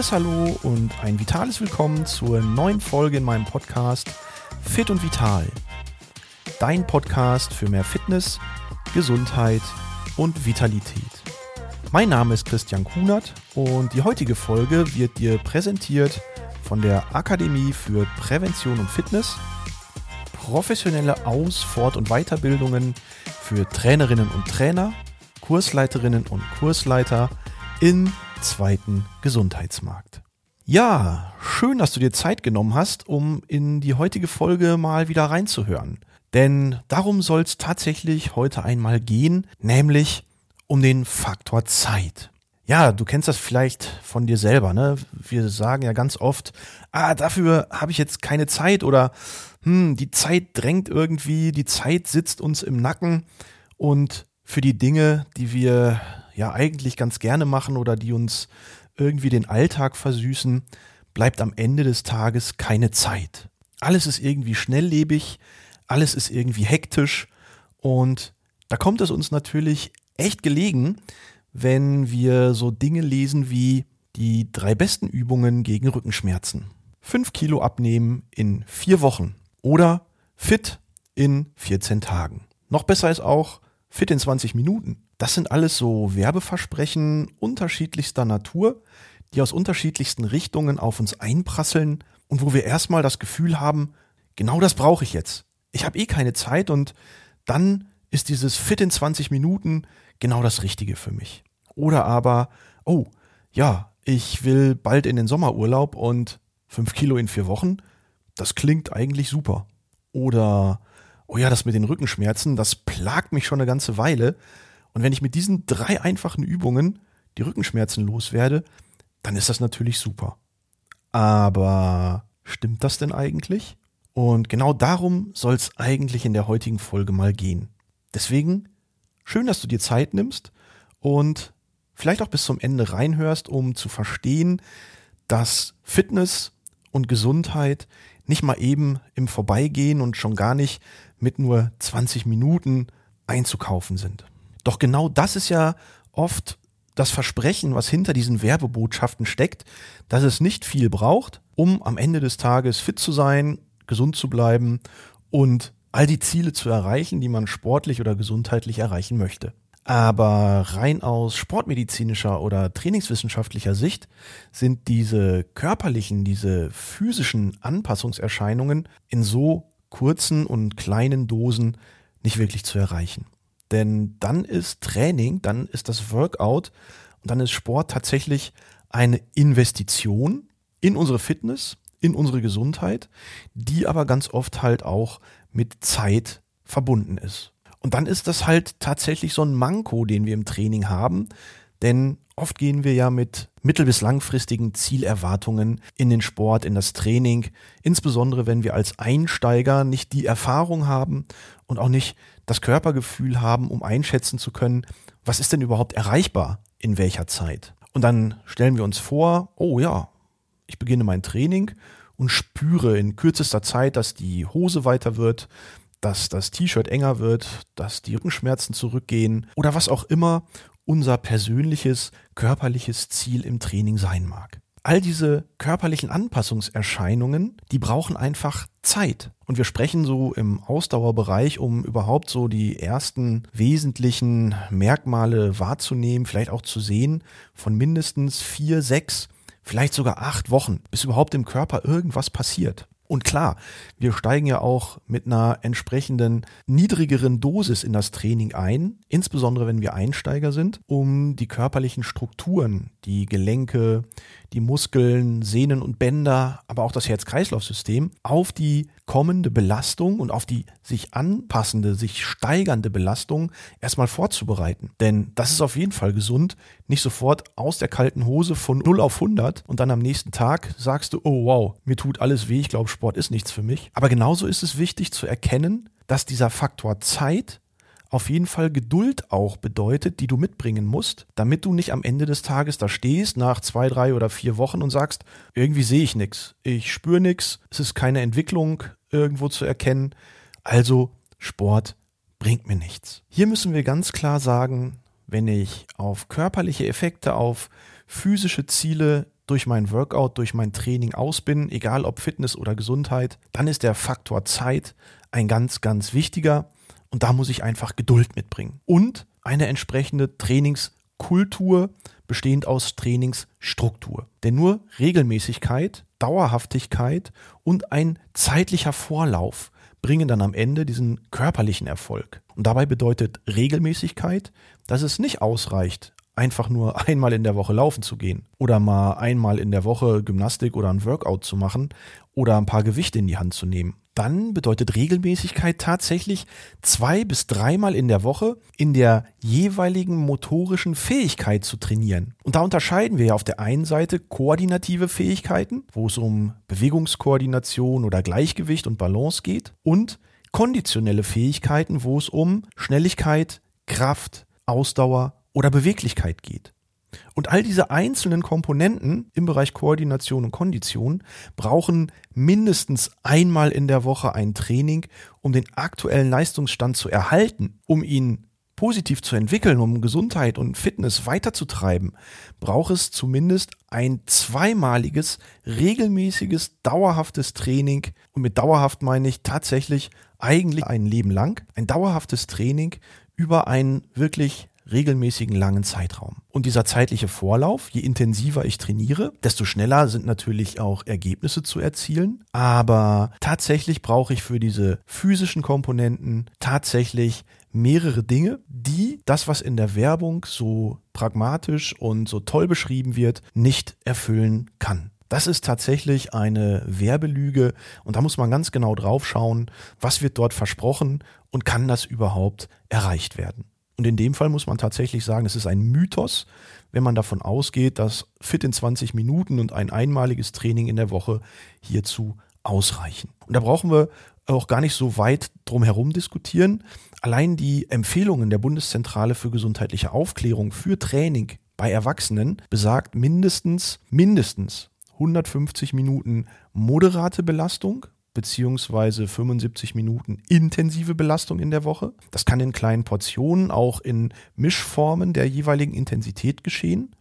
fettes Hallo und ein vitales Willkommen zur neuen Folge in meinem Podcast Fit und Vital. Dein Podcast für mehr Fitness, Gesundheit und Vitalität. Mein Name ist Christian Kunert und die heutige Folge wird dir präsentiert von der Akademie für Prävention und Fitness, professionelle Aus-, Fort- und Weiterbildungen für Trainerinnen und Trainer, Kursleiterinnen und Kursleiter im zweiten Gesundheitsmarkt. Ja, schön, dass du dir Zeit genommen hast, um in die heutige Folge mal wieder reinzuhören. Denn darum soll es tatsächlich heute einmal gehen, nämlich um den Faktor Zeit. Ja, du kennst das vielleicht von dir selber, ne? Wir sagen ja ganz oft, ah, dafür habe ich jetzt keine Zeit oder hm, die Zeit drängt irgendwie, die Zeit sitzt uns im Nacken und für die Dinge, die wir ja eigentlich ganz gerne machen oder die uns irgendwie den Alltag versüßen, bleibt am Ende des Tages keine Zeit. Alles ist irgendwie schnelllebig, alles ist irgendwie hektisch und da kommt es uns natürlich echt gelegen, wenn wir so Dinge lesen wie die drei besten Übungen gegen Rückenschmerzen. Fünf Kilo abnehmen in vier Wochen oder fit in 14 Tagen. Noch besser ist auch fit in 20 Minuten. Das sind alles so Werbeversprechen unterschiedlichster Natur, die aus unterschiedlichsten Richtungen auf uns einprasseln und wo wir erstmal das Gefühl haben, genau das brauche ich jetzt. Ich habe eh keine Zeit und dann ist dieses fit in 20 Minuten genau das Richtige für mich. Oder aber, oh, ja, ich will bald in den Sommerurlaub und fünf Kilo in vier Wochen, das klingt eigentlich super. Oder, oh ja, das mit den Rückenschmerzen, das plagt mich schon eine ganze Weile. Und wenn ich mit diesen drei einfachen Übungen die Rückenschmerzen loswerde, dann ist das natürlich super. Aber stimmt das denn eigentlich? Und genau darum soll es eigentlich in der heutigen Folge mal gehen. Deswegen schön, dass du dir Zeit nimmst und vielleicht auch bis zum Ende reinhörst, um zu verstehen, dass Fitness und Gesundheit nicht mal eben im Vorbeigehen und schon gar nicht mit nur 20 Minuten einzukaufen sind. Doch genau das ist ja oft das Versprechen, was hinter diesen Werbebotschaften steckt, dass es nicht viel braucht, um am Ende des Tages fit zu sein, gesund zu bleiben und all die Ziele zu erreichen, die man sportlich oder gesundheitlich erreichen möchte. Aber rein aus sportmedizinischer oder trainingswissenschaftlicher Sicht sind diese körperlichen, diese physischen Anpassungserscheinungen in so kurzen und kleinen Dosen nicht wirklich zu erreichen. Denn dann ist Training, dann ist das Workout und dann ist Sport tatsächlich eine Investition in unsere Fitness, in unsere Gesundheit, die aber ganz oft halt auch mit Zeit verbunden ist. Und dann ist das halt tatsächlich so ein Manko, den wir im Training haben, denn oft gehen wir ja mit mittel- bis langfristigen Zielerwartungen in den Sport, in das Training, insbesondere wenn wir als Einsteiger nicht die Erfahrung haben und auch nicht das Körpergefühl haben, um einschätzen zu können, was ist denn überhaupt erreichbar in welcher Zeit. Und dann stellen wir uns vor, oh ja, ich beginne mein Training und spüre in kürzester Zeit, dass die Hose weiter wird, dass das T-Shirt enger wird, dass die Rückenschmerzen zurückgehen oder was auch immer unser persönliches körperliches Ziel im Training sein mag. All diese körperlichen Anpassungserscheinungen, die brauchen einfach Zeit. Und wir sprechen so im Ausdauerbereich, um überhaupt so die ersten wesentlichen Merkmale wahrzunehmen, vielleicht auch zu sehen, von mindestens vier, sechs, vielleicht sogar acht Wochen, bis überhaupt im Körper irgendwas passiert. Und klar, wir steigen ja auch mit einer entsprechenden niedrigeren Dosis in das Training ein, insbesondere wenn wir Einsteiger sind, um die körperlichen Strukturen, die Gelenke, die Muskeln, Sehnen und Bänder, aber auch das Herz-Kreislauf-System auf die kommende Belastung und auf die sich anpassende, sich steigernde Belastung erstmal vorzubereiten. Denn das ist auf jeden Fall gesund, nicht sofort aus der kalten Hose von 0 auf 100 und dann am nächsten Tag sagst du, oh wow, mir tut alles weh, ich glaube, Sport ist nichts für mich. Aber genauso ist es wichtig zu erkennen, dass dieser Faktor Zeit auf jeden Fall Geduld auch bedeutet, die du mitbringen musst, damit du nicht am Ende des Tages da stehst nach zwei, drei oder vier Wochen und sagst, irgendwie sehe ich nichts, ich spüre nichts, es ist keine Entwicklung irgendwo zu erkennen, also Sport bringt mir nichts. Hier müssen wir ganz klar sagen, wenn ich auf körperliche Effekte, auf physische Ziele durch mein Workout, durch mein Training aus bin, egal ob Fitness oder Gesundheit, dann ist der Faktor Zeit ein ganz, ganz wichtiger. Und da muss ich einfach Geduld mitbringen. Und eine entsprechende Trainingskultur, bestehend aus Trainingsstruktur. Denn nur Regelmäßigkeit, Dauerhaftigkeit und ein zeitlicher Vorlauf bringen dann am Ende diesen körperlichen Erfolg. Und dabei bedeutet Regelmäßigkeit, dass es nicht ausreicht, einfach nur einmal in der Woche laufen zu gehen oder mal einmal in der Woche Gymnastik oder ein Workout zu machen oder ein paar Gewichte in die Hand zu nehmen. Dann bedeutet Regelmäßigkeit tatsächlich zwei bis dreimal in der Woche in der jeweiligen motorischen Fähigkeit zu trainieren. Und da unterscheiden wir ja auf der einen Seite koordinative Fähigkeiten, wo es um Bewegungskoordination oder Gleichgewicht und Balance geht, und konditionelle Fähigkeiten, wo es um Schnelligkeit, Kraft, Ausdauer oder Beweglichkeit geht. Und all diese einzelnen Komponenten im Bereich Koordination und Kondition brauchen mindestens einmal in der Woche ein Training, um den aktuellen Leistungsstand zu erhalten, um ihn positiv zu entwickeln, um Gesundheit und Fitness weiterzutreiben, braucht es zumindest ein zweimaliges, regelmäßiges, dauerhaftes Training. Und mit dauerhaft meine ich tatsächlich eigentlich ein Leben lang. Ein dauerhaftes Training über einen wirklich regelmäßigen langen Zeitraum. Und dieser zeitliche Vorlauf, je intensiver ich trainiere, desto schneller sind natürlich auch Ergebnisse zu erzielen. Aber tatsächlich brauche ich für diese physischen Komponenten tatsächlich mehrere Dinge, die das, was in der Werbung so pragmatisch und so toll beschrieben wird, nicht erfüllen kann. Das ist tatsächlich eine Werbelüge und da muss man ganz genau drauf schauen, was wird dort versprochen und kann das überhaupt erreicht werden. Und in dem Fall muss man tatsächlich sagen, es ist ein Mythos, wenn man davon ausgeht, dass Fit in 20 Minuten und ein einmaliges Training in der Woche hierzu ausreichen. Und da brauchen wir auch gar nicht so weit drum herum diskutieren. Allein die Empfehlungen der Bundeszentrale für gesundheitliche Aufklärung für Training bei Erwachsenen besagt mindestens, mindestens 150 Minuten moderate Belastung beziehungsweise 75 Minuten intensive Belastung in der Woche. Das kann in kleinen Portionen, auch in Mischformen der jeweiligen Intensität geschehen.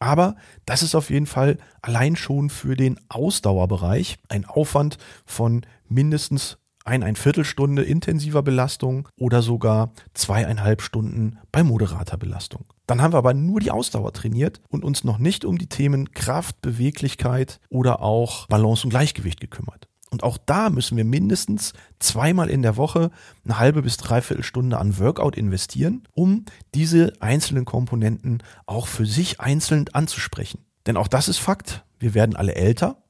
Aber das ist auf jeden Fall allein schon für den Ausdauerbereich ein Aufwand von mindestens ein, ein Viertelstunde intensiver Belastung oder sogar zweieinhalb Stunden bei moderater Belastung. Dann haben wir aber nur die Ausdauer trainiert und uns noch nicht um die Themen Kraft, Beweglichkeit oder auch Balance und Gleichgewicht gekümmert. Und auch da müssen wir mindestens zweimal in der Woche eine halbe bis dreiviertel Stunde an Workout investieren, um diese einzelnen Komponenten auch für sich einzeln anzusprechen. Denn auch das ist Fakt. Wir werden alle älter.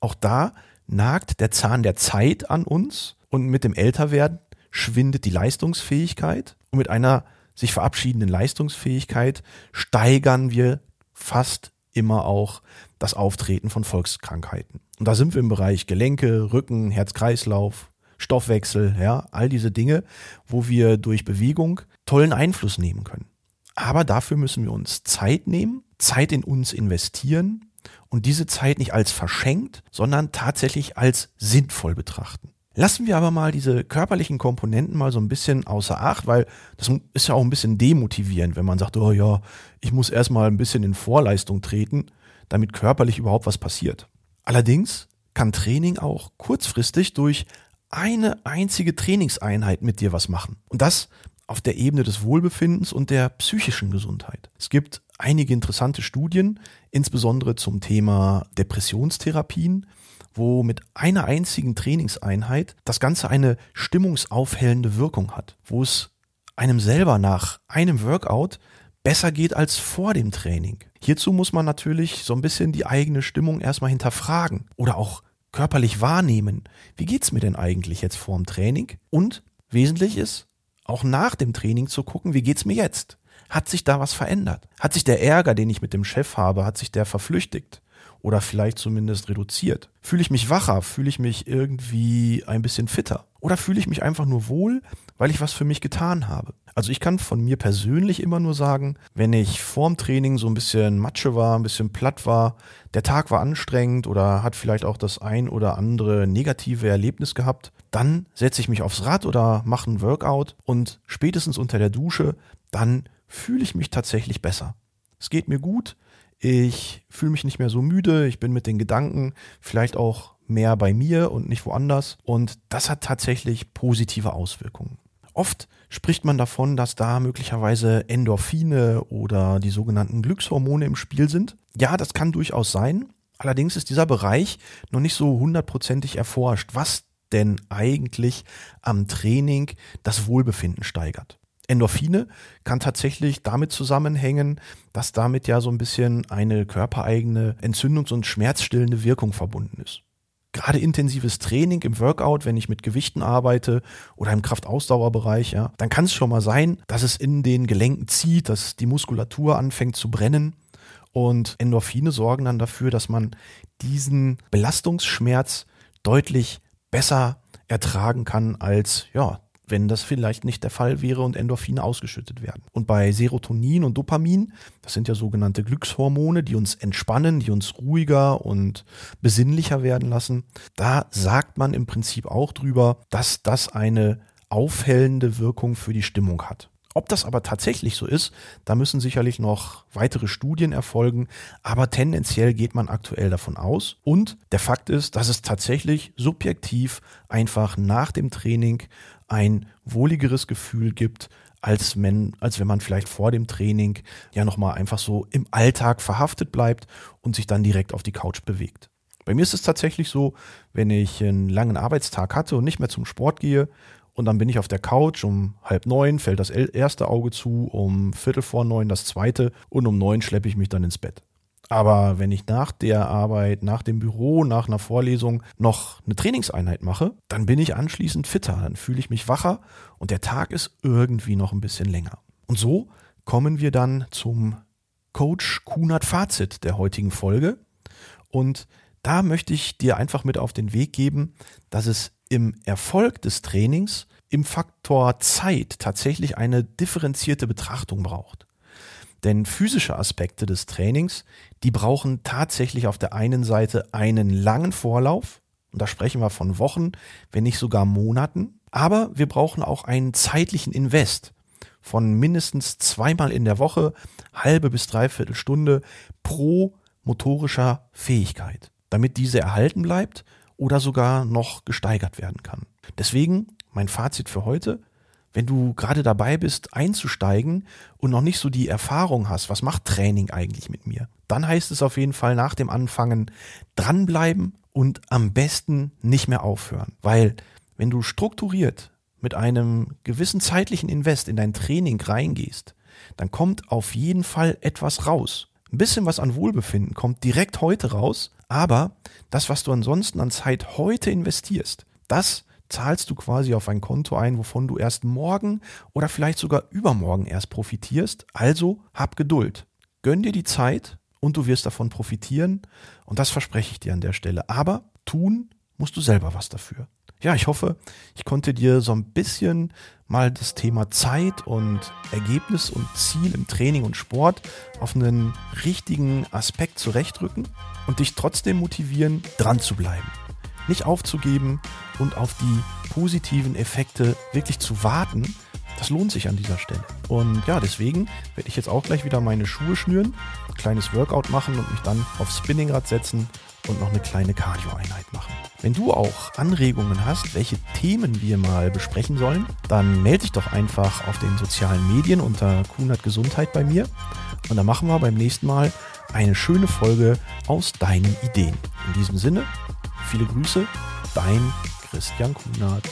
Auch da nagt der Zahn der Zeit an uns und mit dem Älterwerden schwindet die Leistungsfähigkeit und mit einer sich verabschiedenden Leistungsfähigkeit steigern wir fast immer auch das Auftreten von Volkskrankheiten. Und da sind wir im Bereich Gelenke, Rücken, Herz-Kreislauf, Stoffwechsel, ja, all diese Dinge, wo wir durch Bewegung tollen Einfluss nehmen können. Aber dafür müssen wir uns Zeit nehmen, Zeit in uns investieren und diese Zeit nicht als verschenkt, sondern tatsächlich als sinnvoll betrachten. Lassen wir aber mal diese körperlichen Komponenten mal so ein bisschen außer Acht, weil das ist ja auch ein bisschen demotivierend, wenn man sagt, oh ja, ich muss erstmal ein bisschen in Vorleistung treten, damit körperlich überhaupt was passiert. Allerdings kann Training auch kurzfristig durch eine einzige Trainingseinheit mit dir was machen. Und das auf der Ebene des Wohlbefindens und der psychischen Gesundheit. Es gibt einige interessante Studien, insbesondere zum Thema Depressionstherapien, wo mit einer einzigen Trainingseinheit das Ganze eine stimmungsaufhellende Wirkung hat, wo es einem selber nach einem Workout besser geht als vor dem Training. Hierzu muss man natürlich so ein bisschen die eigene Stimmung erstmal hinterfragen oder auch körperlich wahrnehmen. Wie geht's mir denn eigentlich jetzt vor dem Training? Und wesentlich ist, auch nach dem Training zu gucken, wie geht's mir jetzt? Hat sich da was verändert? Hat sich der Ärger, den ich mit dem Chef habe, hat sich der verflüchtigt? Oder vielleicht zumindest reduziert? Fühle ich mich wacher? Fühle ich mich irgendwie ein bisschen fitter? Oder fühle ich mich einfach nur wohl, weil ich was für mich getan habe? Also ich kann von mir persönlich immer nur sagen, wenn ich vorm Training so ein bisschen Matsche war, ein bisschen platt war, der Tag war anstrengend oder hat vielleicht auch das ein oder andere negative Erlebnis gehabt, dann setze ich mich aufs Rad oder mache ein Workout und spätestens unter der Dusche, dann fühle ich mich tatsächlich besser. Es geht mir gut, ich fühle mich nicht mehr so müde, ich bin mit den Gedanken vielleicht auch mehr bei mir und nicht woanders. Und das hat tatsächlich positive Auswirkungen. Oft spricht man davon, dass da möglicherweise Endorphine oder die sogenannten Glückshormone im Spiel sind. Ja, das kann durchaus sein. Allerdings ist dieser Bereich noch nicht so hundertprozentig erforscht, was denn eigentlich am Training das Wohlbefinden steigert. Endorphine kann tatsächlich damit zusammenhängen, dass damit ja so ein bisschen eine körpereigene entzündungs- und schmerzstillende Wirkung verbunden ist gerade intensives Training im Workout, wenn ich mit Gewichten arbeite oder im Kraftausdauerbereich, ja, dann kann es schon mal sein, dass es in den Gelenken zieht, dass die Muskulatur anfängt zu brennen. Und Endorphine sorgen dann dafür, dass man diesen Belastungsschmerz deutlich besser ertragen kann als ja, wenn das vielleicht nicht der Fall wäre und Endorphine ausgeschüttet werden. Und bei Serotonin und Dopamin, das sind ja sogenannte Glückshormone, die uns entspannen, die uns ruhiger und besinnlicher werden lassen, da sagt man im Prinzip auch drüber, dass das eine aufhellende Wirkung für die Stimmung hat. Ob das aber tatsächlich so ist, da müssen sicherlich noch weitere Studien erfolgen, aber tendenziell geht man aktuell davon aus. Und der Fakt ist, dass es tatsächlich subjektiv einfach nach dem Training ein wohligeres Gefühl gibt, als wenn, als wenn man vielleicht vor dem Training ja nochmal einfach so im Alltag verhaftet bleibt und sich dann direkt auf die Couch bewegt. Bei mir ist es tatsächlich so, wenn ich einen langen Arbeitstag hatte und nicht mehr zum Sport gehe und dann bin ich auf der Couch, um halb neun fällt das erste Auge zu, um viertel vor neun das zweite und um neun schleppe ich mich dann ins Bett. Aber wenn ich nach der Arbeit, nach dem Büro, nach einer Vorlesung noch eine Trainingseinheit mache, dann bin ich anschließend fitter, dann fühle ich mich wacher und der Tag ist irgendwie noch ein bisschen länger. Und so kommen wir dann zum Coach Kunert Fazit der heutigen Folge. Und da möchte ich dir einfach mit auf den Weg geben, dass es im Erfolg des Trainings im Faktor Zeit tatsächlich eine differenzierte Betrachtung braucht. Denn physische Aspekte des Trainings, die brauchen tatsächlich auf der einen Seite einen langen Vorlauf, und da sprechen wir von Wochen, wenn nicht sogar Monaten, aber wir brauchen auch einen zeitlichen Invest von mindestens zweimal in der Woche, halbe bis dreiviertel Stunde pro motorischer Fähigkeit, damit diese erhalten bleibt oder sogar noch gesteigert werden kann. Deswegen mein Fazit für heute. Wenn du gerade dabei bist, einzusteigen und noch nicht so die Erfahrung hast, was macht Training eigentlich mit mir, dann heißt es auf jeden Fall nach dem Anfangen dranbleiben und am besten nicht mehr aufhören. Weil wenn du strukturiert mit einem gewissen zeitlichen Invest in dein Training reingehst, dann kommt auf jeden Fall etwas raus. Ein bisschen was an Wohlbefinden kommt direkt heute raus, aber das, was du ansonsten an Zeit heute investierst, das zahlst du quasi auf ein Konto ein, wovon du erst morgen oder vielleicht sogar übermorgen erst profitierst. Also hab Geduld. Gönn dir die Zeit und du wirst davon profitieren. Und das verspreche ich dir an der Stelle. Aber tun musst du selber was dafür ja, ich hoffe, ich konnte dir so ein bisschen mal das Thema Zeit und Ergebnis und Ziel im Training und Sport auf einen richtigen Aspekt zurechtrücken und dich trotzdem motivieren, dran zu bleiben. Nicht aufzugeben und auf die positiven Effekte wirklich zu warten, das lohnt sich an dieser Stelle. Und ja, deswegen werde ich jetzt auch gleich wieder meine Schuhe schnüren, ein kleines Workout machen und mich dann aufs Spinningrad setzen und noch eine kleine Cardio-Einheit machen. Wenn du auch Anregungen hast, welche Themen wir mal besprechen sollen, dann melde dich doch einfach auf den sozialen Medien unter Kunert Gesundheit bei mir und dann machen wir beim nächsten Mal eine schöne Folge aus deinen Ideen. In diesem Sinne, viele Grüße, dein Christian Kunert.